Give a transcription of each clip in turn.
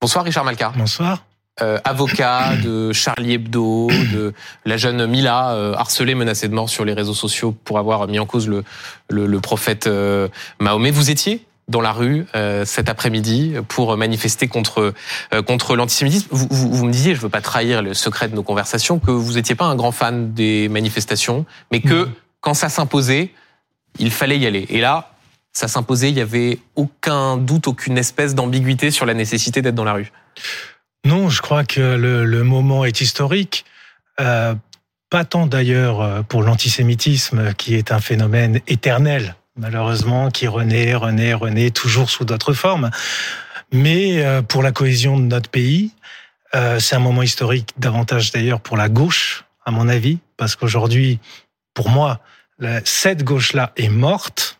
Bonsoir Richard Malka. Bonsoir. Euh, avocat de Charlie Hebdo, de la jeune Mila, euh, harcelée, menacée de mort sur les réseaux sociaux pour avoir mis en cause le, le, prophète euh, Mahomet. Vous étiez dans la rue cet après-midi pour manifester contre contre l'antisémitisme. Vous, vous, me disiez, je veux pas trahir le secret de nos conversations, que vous n'étiez pas un grand fan des manifestations, mais que quand ça s'imposait, il fallait y aller. Et là, ça s'imposait, il y avait aucun doute, aucune espèce d'ambiguïté sur la nécessité d'être dans la rue. Non, je crois que le, moment est historique. Euh, pas tant d'ailleurs euh, pour l'antisémitisme, qui est un phénomène éternel, malheureusement, qui renaît, renaît, renaît, toujours sous d'autres formes, mais euh, pour la cohésion de notre pays. c'est un moment historique davantage d'ailleurs pour la gauche, à mon avis, parce qu'aujourd'hui, pour moi, cette gauche-là est morte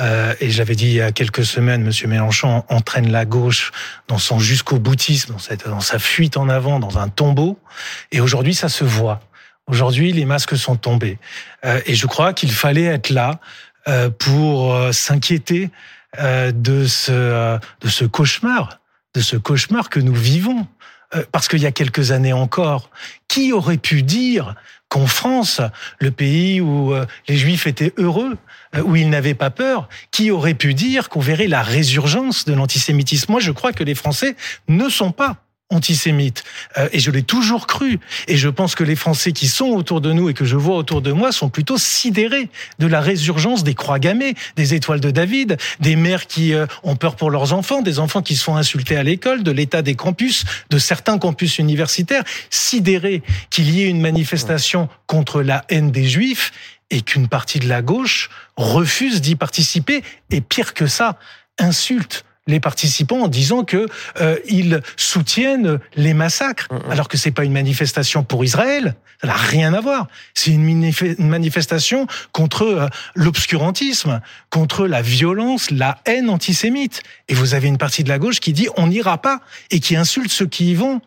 euh, et j'avais dit il y a quelques semaines, Monsieur Mélenchon entraîne la gauche dans son jusqu'au boutisme, dans, sa fuite en avant, dans un tombeau. Et aujourd'hui, ça se voit. Aujourd'hui, les masques sont tombés. Euh, et je crois qu'il fallait être là euh, pour s'inquiéter de ce de ce cauchemar, de ce cauchemar que nous vivons. Parce qu'il y a quelques années encore, qui aurait pu dire qu'en France, le pays où les Juifs étaient heureux, euh, où ils n'avaient pas peur, qui aurait pu dire qu'on verrait la résurgence de l'antisémitisme? Moi, je crois que les Français ne sont pas antisémites. Euh, et je l'ai toujours cru. Et je pense que les Français qui sont autour de nous et que je vois autour de moi sont plutôt sidérés de la résurgence des croix gammées, des étoiles de David, des mères qui euh, ont peur pour leurs enfants, des enfants qui se font insulter à l'école, de l'état des campus, de certains campus universitaires, sidérés qu'il y ait une manifestation contre la haine des juifs et qu'une partie de la gauche refuse d'y participer et pire que ça, insulte les participants en disant que euh, ils soutiennent les massacres, alors que c'est pas une manifestation pour Israël, ça n'a rien à voir. C'est une, manifestation contre euh, l'obscurantisme, contre la violence, la haine antisémite. Et vous avez une partie de la gauche qui dit on n'ira pas et qui insulte ceux qui y vont.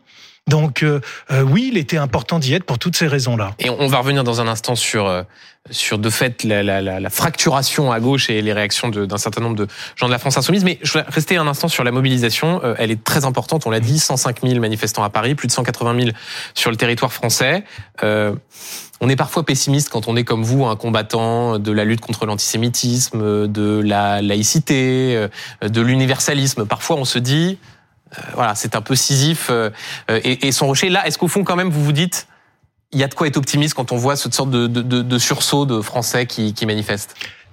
Donc euh, euh, oui, il était important d'y être pour toutes ces raisons-là. Et on va revenir dans un instant sur euh, sur de fait la, la, la, fracturation à gauche et les réactions d'un certain nombre de gens de la France insoumise. Mais je vais rester un instant sur la mobilisation. elle est très importante. On l'a dit, 105 000 manifestants à Paris, plus de 180 000 sur le territoire français. on est parfois pessimiste quand on est comme vous, un combattant de la lutte contre l'antisémitisme, de la laïcité, de l'universalisme. Parfois, on se dit euh, voilà, c'est un peu Sisyphe euh, et, son rocher. Là, est-ce qu'au fond, quand même, vous vous dites, il y a de quoi être optimiste quand on voit cette sorte de, sursaut de Français qui, qui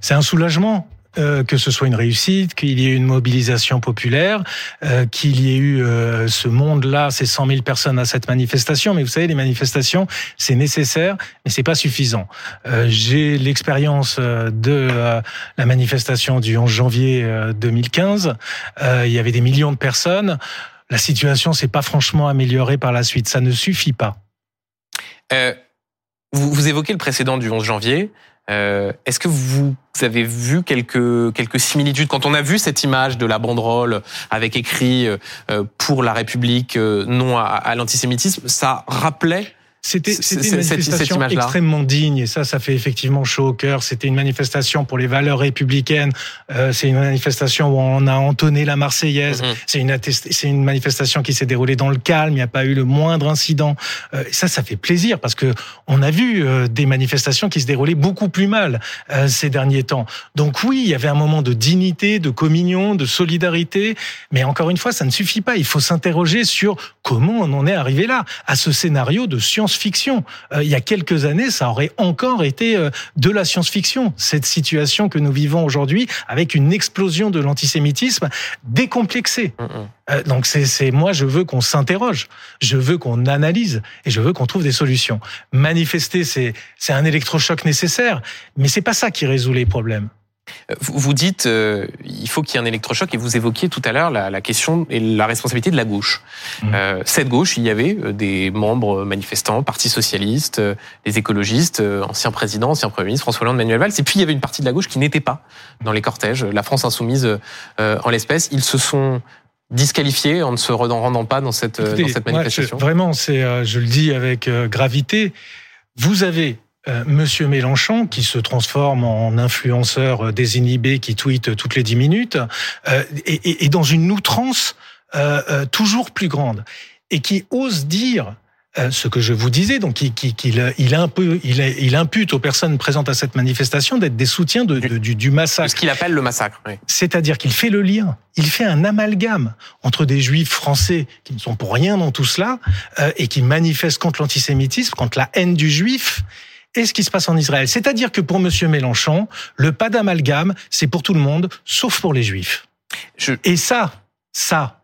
C'est un soulagement. Euh, que ce soit une réussite, qu'il y ait une mobilisation populaire, euh, qu'il y ait eu euh, ce monde-là, ces 100 000 personnes à cette manifestation. Mais vous savez, les manifestations, c'est nécessaire, mais c'est pas suffisant. J'ai l'expérience de la manifestation du 11 janvier 2015. il y avait des millions de personnes. La situation s'est pas franchement améliorée par la suite. Ça ne suffit pas. Vous, vous évoquez le précédent du 11 janvier. Euh, est-ce que vous avez vu quelques similitudes quand on a vu cette image de la banderole avec écrit euh, pour la République non à, à l'antisémitisme Ça rappelait c'était une manifestation extrêmement digne et ça, ça fait effectivement chaud au cœur. C'était une manifestation pour les valeurs républicaines. Euh, c'est une manifestation où on a entonné la Marseillaise. Mhm. C'est une c'est une manifestation qui s'est déroulée dans le calme. Il n'y a pas eu le moindre incident. Euh, ça, ça fait plaisir parce que on a vu euh, des manifestations qui se déroulaient beaucoup plus mal euh, ces derniers temps. Donc oui, il y avait un moment de dignité, de communion, de solidarité. Mais encore une fois, ça ne suffit pas. Il faut s'interroger sur comment on en est arrivé là, à ce scénario de science fiction euh, il y a quelques années, ça aurait encore été euh, de la science-fiction, cette situation que nous vivons aujourd'hui avec une explosion de l'antisémitisme décomplexée. Mm, mm. Euh, donc c'est moi, je veux qu'on s'interroge, je veux qu'on analyse et je veux qu'on trouve des solutions. Manifester, c'est un électrochoc nécessaire, mais c'est pas ça qui résout les problèmes. Vous dites euh, il faut qu'il y ait un électrochoc et vous évoquiez tout à l'heure la, la, question et la responsabilité de la gauche. Mmh. Euh, cette gauche, il y avait euh, des membres manifestants, Parti socialiste, euh, les écologistes, ancien président, ancien premier ministre François Hollande, Manuel Valls, et puis il y avait une partie de la gauche qui n'était pas dans les cortèges, la France insoumise en l'espèce. Ils se sont disqualifiés en ne se rendant pas dans cette, dans cette manifestation. vraiment, c'est, je le dis avec gravité. Vous avez euh, Monsieur Mélenchon, qui se transforme en influenceur désinhibé, qui tweet toutes les dix minutes, euh, est, dans une outrance toujours plus grande et qui ose dire euh, ce que je vous disais, donc il, il, un peu, il, il, impute aux personnes présentes à cette manifestation d'être des soutiens de, du, du, massacre. Ce qu'il appelle le massacre. Oui. C'est-à-dire qu'il fait le lien, il fait un amalgame entre des juifs français qui ne sont pour rien dans tout cela euh, et qui manifestent contre l'antisémitisme, contre la haine du juif, et ce qui se passe en Israël. C'est-à-dire que pour Monsieur Mélenchon, le pas d'amalgame, c'est pour tout le monde, sauf pour les juifs. Je... Et ça, ça,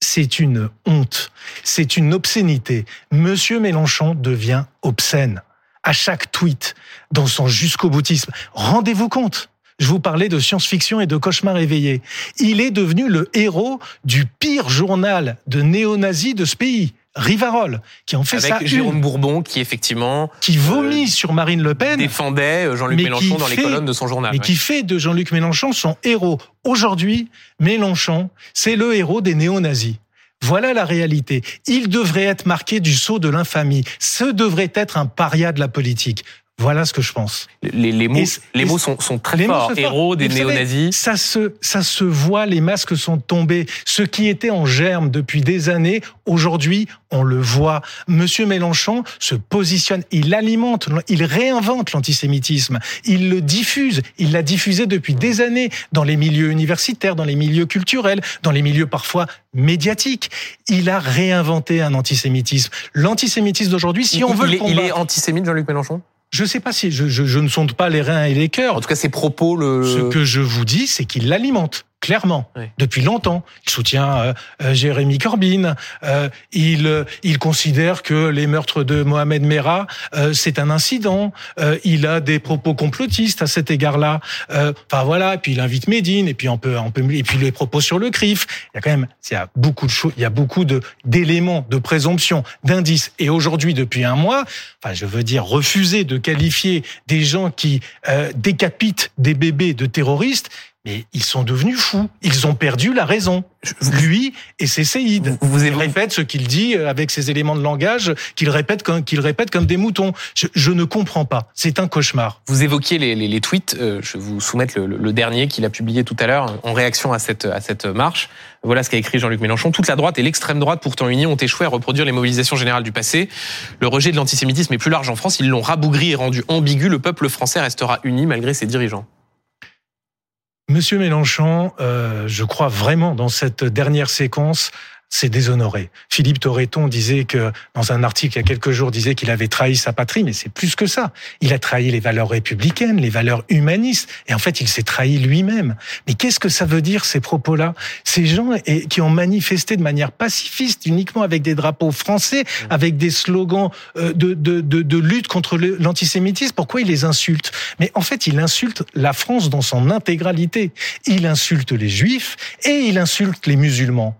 c'est une honte, c'est une obscénité. Monsieur Mélenchon devient obscène à chaque tweet dans son jusqu'au boutisme. Rendez-vous compte. Je vous parlais de science-fiction et de cauchemar éveillé. Il est devenu le héros du pire journal de néo-nazis de ce pays. Rivarol, qui en fait Avec ça Jérôme Bourbon, qui effectivement qui vomit euh, sur Marine Le Pen, défendait euh, Jean-Luc Mélenchon dans les colonnes de son journal, mais qui fait de Jean-Luc Mélenchon son héros. Aujourd'hui, Mélenchon, c'est le héros des néo-nazis. Voilà la réalité. Il devrait être marqué du sceau de l'infamie. Ce devrait être un paria de la politique. Voilà ce que je pense. Les, les mots, les mots sont, sont très forts. Héros des néo-nazis. Ça se, ça se voit, les masques sont tombés. Ce qui était en germe depuis des années, aujourd'hui, on le voit. Monsieur Mélenchon se positionne, il alimente, il réinvente l'antisémitisme, il le diffuse, il l'a diffusé depuis des années dans les milieux universitaires, dans les milieux culturels, dans les milieux parfois médiatiques. Il a réinventé un antisémitisme. L'antisémitisme d'aujourd'hui, si on veut le combattre, il est antisémite, Jean-Luc Mélenchon? Je sais pas si je, je, je, ne sonde pas les reins et les cœurs. En tout cas, ses propos le. Ce que je vous dis, c'est qu'il l'alimente clairement, depuis longtemps. Il soutient euh, euh, Jérémy Corbyn. Euh, il, euh, il considère que les meurtres de Mohamed Merah, c'est un incident. il a des propos complotistes à cet égard-là. Enfin voilà, et puis il invite Médine, et puis on peut, on peut, et puis les propos sur le CRIF. Il y a quand même, il y a beaucoup de choses, il y a beaucoup de d'éléments, de présomptions, d'indices. Et aujourd'hui, depuis un mois, enfin, je veux dire, refuser de qualifier des gens qui décapitent des bébés de terroristes, mais ils sont devenus fous. Ils ont perdu la raison. Lui et ses séides. Vous, vous répète ce qu'il dit euh, avec ses éléments de langage qu'il répète comme, qu'il répète comme des moutons. Je, je ne comprends pas. C'est un cauchemar. Vous évoquiez les, les, les tweets. Euh, je vais vous soumettre le, le dernier qu'il a publié tout à l'heure en réaction à cette, à cette marche. Voilà ce qu'a écrit Jean-Luc Mélenchon. Toute la droite et l'extrême droite, pourtant unis, ont échoué à reproduire les mobilisations générales du passé. Le rejet de l'antisémitisme est plus large en France. Ils l'ont rabougri et rendu ambigu. Le peuple français restera uni malgré ses dirigeants. Monsieur Mélenchon, euh, je crois vraiment dans cette dernière séquence c'est déshonoré. Philippe Torreton disait que, dans un article il y a quelques jours, disait qu'il avait trahi sa patrie, mais c'est plus que ça. Il a trahi les valeurs républicaines, les valeurs humanistes, et en fait, il s'est trahi lui-même. Mais qu'est-ce que ça veut dire, ces propos-là? Ces gens qui ont manifesté de manière pacifiste, uniquement avec des drapeaux français, mmh. avec des slogans euh, de, de, de, de lutte contre l'antisémitisme, pourquoi il les insulte Mais en fait, il insulte la France dans son intégralité. Il insulte les juifs et il insulte les musulmans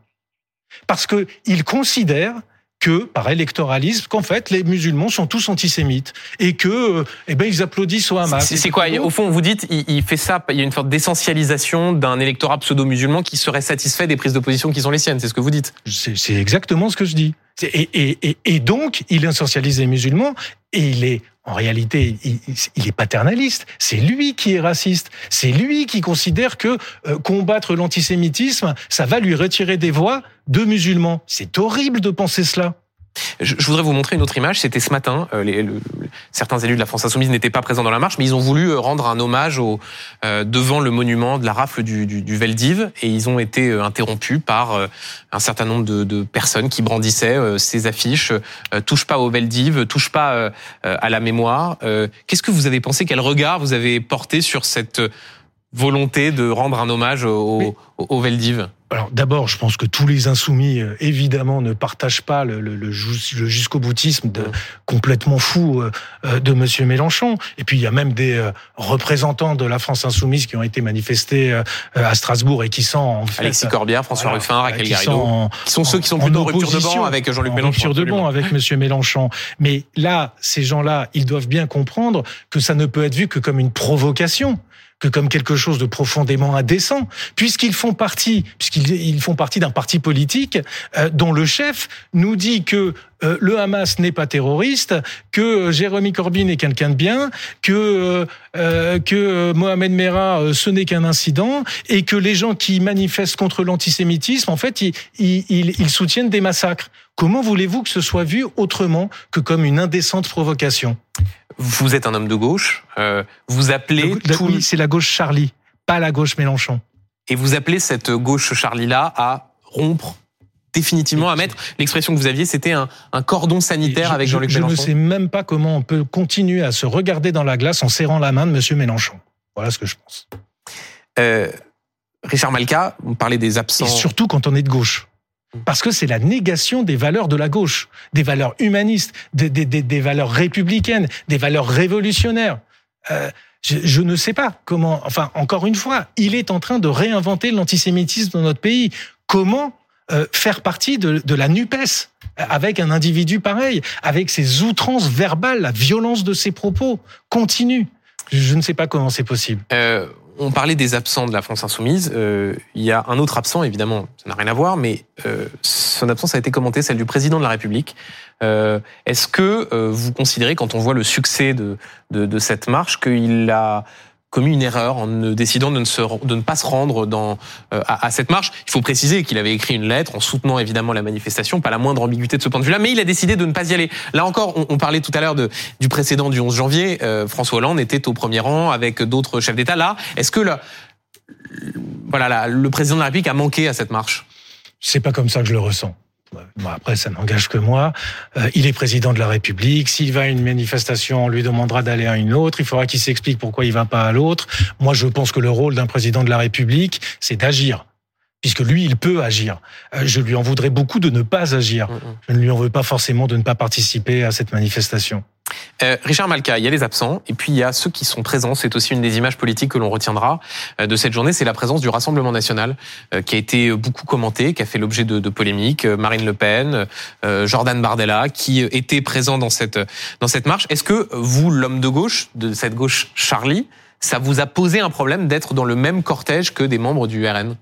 parce qu'il considère que, par électoralisme, qu'en fait, les musulmans sont tous antisémites et que, eh ben, ils applaudissent au Hamas. C'est quoi? Au fond, vous dites, il, fait ça, il y a une sorte d'essentialisation d'un électorat pseudo-musulman qui serait satisfait des prises d'opposition qui sont les siennes. C'est ce que vous dites C'est exactement ce que je dis. Et, et, et, donc, il essentialise les musulmans et il est en réalité, il, est paternaliste. C'est lui qui est raciste. C'est lui qui considère que euh, combattre l'antisémitisme, ça va lui retirer des voix de musulmans. C'est horrible de penser cela. Je, voudrais vous montrer une autre image. C'était ce matin. Euh, les, certains élus de la France insoumise n'étaient pas présents dans la marche, mais ils ont voulu euh, rendre un hommage au, euh, devant le monument de la rafle du, du, du, Veldiv, et ils ont été interrompus par un certain nombre de, de personnes qui brandissaient ces affiches "Touche pas au Veldiv, touche pas à la mémoire". Qu'est-ce que vous avez pensé? Quel regard vous avez porté sur cette volonté de rendre un hommage au, au Veldiv alors d'abord, je pense que tous les insoumis, euh, évidemment, ne partagent pas le, le, le jusqu'au boutisme de, complètement fou euh, euh, de Monsieur Mélenchon. Et puis il y a même des représentants de la France insoumise qui ont été manifestés à Strasbourg et qui sont en fait, Alexis Corbière, François Ruffin, Raquel qui Garrido, sont qui sont ceux qui sont plutôt en rupture de banc avec Jean-Luc Mélenchon. Rupture de banc avec Monsieur Mélenchon. Mais là, ces gens-là, ils doivent bien comprendre que ça ne peut être vu que comme une provocation que comme quelque chose de profondément indécent, puisqu'ils font partie, puisqu'ils font partie d'un parti politique euh, dont le chef nous dit que euh, le Hamas n'est pas terroriste, que euh, Jérémy Corbyn est quelqu'un de bien, que que Mohamed Merah ce n'est qu'un incident et que les gens qui manifestent contre l'antisémitisme en fait ils, ils, ils soutiennent des massacres. Comment voulez-vous que ce soit vu autrement que comme une indécente provocation? Vous êtes un homme de gauche, vous appelez oui, c'est la gauche Charlie, pas la gauche Mélenchon. Et vous appelez cette gauche Charlie là à rompre définitivement à mettre. L'expression que vous aviez, c'était un, cordon sanitaire avec Jean-Luc Mélenchon. Je ne sais même pas comment on peut continuer à se regarder dans la glace en serrant la main de Monsieur Mélenchon. Voilà ce que je pense. Euh, Richard Malka, vous parlez des absents. Et surtout quand on est de gauche. Parce que c'est la négation des valeurs de la gauche, des valeurs humanistes, des, valeurs républicaines, des valeurs révolutionnaires. Euh, je, ne sais pas comment. Enfin, encore une fois, il est en train de réinventer l'antisémitisme dans notre pays. Comment euh, faire partie de, de la NUPES avec un individu pareil, avec ses outrances verbales, la violence de ses propos continue? Je ne sais pas comment c'est possible. Euh, on parlait des absents de la France insoumise. Euh, il y a un autre absent, évidemment, ça n'a rien à voir, mais euh, son absence a été commentée, celle du président de la République. Euh, Est-ce que euh, vous considérez, quand on voit le succès de, de, de cette marche, qu'il a commis une erreur en décidant de ne, se, de ne pas se rendre dans, euh, à, à, cette marche. Il faut préciser qu'il avait écrit une lettre en soutenant évidemment la manifestation, pas la moindre ambiguïté de ce point de vue-là, mais il a décidé de ne pas y aller. Là encore, on, on parlait tout à l'heure du précédent du 11 janvier. Euh, François Hollande était au premier rang avec d'autres chefs d'État. Là, est-ce que le, voilà, le président de la République a manqué à cette marche? C'est pas comme ça que je le ressens. Bon, après, ça n'engage que moi. Euh, il est président de la République. S'il va à une manifestation, on lui demandera d'aller à une autre. Il faudra qu'il s'explique pourquoi il va pas à l'autre. Moi, je pense que le rôle d'un président de la République, c'est d'agir puisque lui, il peut agir. Euh, je lui en voudrais beaucoup de ne pas agir. Mm, mm. Je ne lui en veux pas forcément de ne pas participer à cette manifestation. Euh, Richard Malka, il y a les absents et puis il y a ceux qui sont présents. C'est aussi une des images politiques que l'on retiendra euh, de cette journée. C'est la présence du Rassemblement national euh, qui a été beaucoup commenté, qui a fait l'objet de, de, polémiques. Marine Le Pen, Jordan Bardella, qui étaient présents dans cette dans cette marche. Est-ce que vous, l'homme de gauche, de cette gauche Charlie, ça vous a posé un problème d'être dans le même cortège que des membres du RN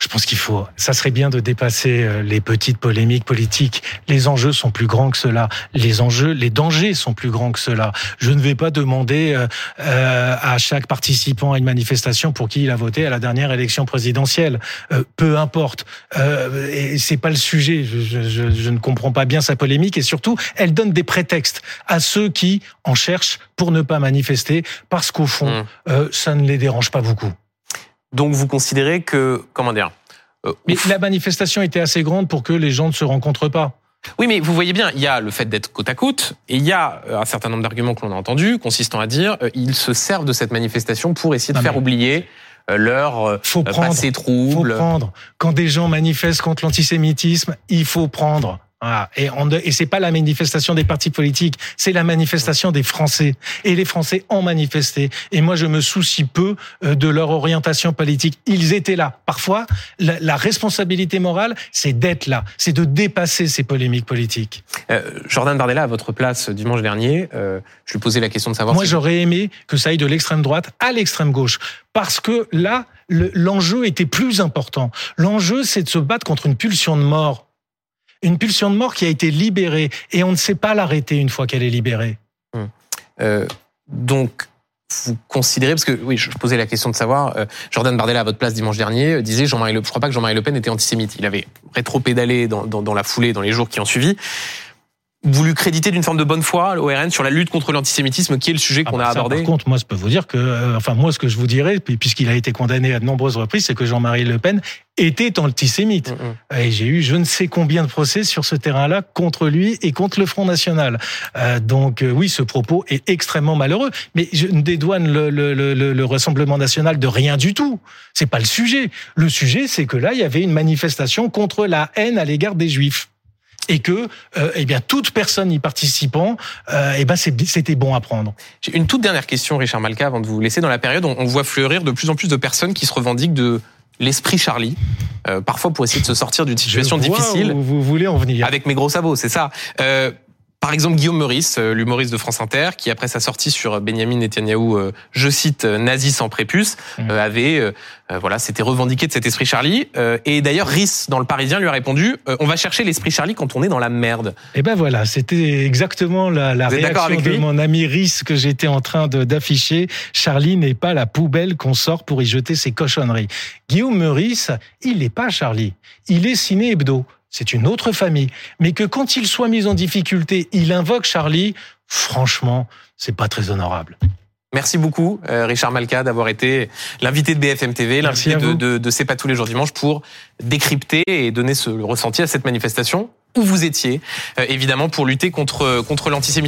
je pense qu'il faut, ça serait bien de dépasser euh, les petites polémiques politiques. Les enjeux sont plus grands que cela. Les enjeux, les dangers sont plus grands que cela. Je ne vais pas demander euh, euh, à chaque participant à une manifestation pour qui il a voté à la dernière élection présidentielle. peu importe. et c'est pas le sujet. Je, je, je ne comprends pas bien sa polémique et surtout, elle donne des prétextes à ceux qui en cherchent pour ne pas manifester parce qu'au fond, mmh. ça ne les dérange pas beaucoup. Donc vous considérez que, comment dire euh, Mais la manifestation était assez grande pour que les gens ne se rencontrent pas. Oui, mais vous voyez bien, il y a le fait d'être côte à côte, et il y a euh, un certain nombre d'arguments que l'on a entendus, consistant à dire, euh, ils se servent de cette manifestation pour essayer de faire oublier leur faut prendre, passé trouble. Faut prendre. Quand des gens manifestent contre l'antisémitisme, il faut prendre. Ah, et, et c'est pas la manifestation des partis politiques, c'est la manifestation des Français. Et les Français ont manifesté. Et moi, je me soucie peu euh, de leur orientation politique. Ils étaient là. Parfois, la, la responsabilité morale, c'est d'être là, c'est de dépasser ces polémiques politiques. Euh, Jordan Bardella, à votre place dimanche dernier, euh, je lui posais la question de savoir. Moi, j'aurais aimé que ça aille de l'extrême droite à l'extrême gauche, parce que là, l'enjeu était plus important. L'enjeu, c'est de se battre contre une pulsion de mort une pulsion de mort qui a été libérée et on ne sait pas l'arrêter une fois qu'elle est libérée. Hum. Euh, donc, vous considérez, parce que oui, je posais la question de savoir, euh, Jordan Bardella à votre place dimanche dernier euh, disait Jean-Marie Le, crois pas que Jean-Marie Le Pen était antisémite. Il avait rétro-pédalé dans, la foulée, dans les jours qui ont suivi voulu créditer d'une forme de bonne foi l'ORN sur la lutte contre l'antisémitisme, qui est le sujet qu'on ah bah a abordé. Par contre, moi, je peux vous dire que, euh, enfin, moi, ce que je vous dirais, puisqu'il a été condamné à de nombreuses reprises, c'est que Jean-Marie Le Pen était antisémite. Mm, mm. Et j'ai eu je ne sais combien de procès sur ce terrain-là contre lui et contre le Front National. Euh, donc euh, oui, ce propos est extrêmement malheureux. Mais je ne dédouane le, le, le, le Rassemblement national de rien du tout. C'est pas le sujet. Le sujet, c'est que là, il y avait une manifestation contre la haine à l'égard des Juifs et que euh, eh bien toute personne y participant, euh, eh ben c'était bon à prendre. J'ai une toute dernière question, Richard Malka, avant de vous laisser. Dans la période, on, voit fleurir de plus en plus de personnes qui se revendiquent de l'esprit Charlie, euh, parfois pour essayer de se sortir d'une situation difficile. Où vous voulez en venir Avec mes gros sabots, c'est ça. Euh, par exemple, Guillaume Meurice, euh, l'humoriste de France Inter, qui après sa sortie sur Benjamin Netanyahou, euh, je cite, euh, nazi sans prépuce, Mmh. avait, voilà, s'était revendiqué de cet esprit Charlie. Et d'ailleurs, Riss, dans le Parisien, lui a répondu, on va chercher l'esprit Charlie quand on est dans la merde. Et ben voilà, c'était exactement la, réaction avec de mon ami Riss que j'étais en train d'afficher. Charlie n'est pas la poubelle qu'on sort pour y jeter ses cochonneries. Guillaume Meurice, il n'est pas Charlie. Il est ciné hebdo. C'est une autre famille. Mais que quand il soit mis en difficulté, il invoque Charlie, franchement, c'est pas très honorable. Merci beaucoup, euh, Richard Malka, d'avoir été l'invité de BFM TV, l'invité de, de, de C'est pas tous les jours dimanche pour décrypter et donner ce ressenti à cette manifestation où vous étiez, euh, évidemment, pour lutter contre, contre l'antisémitisme.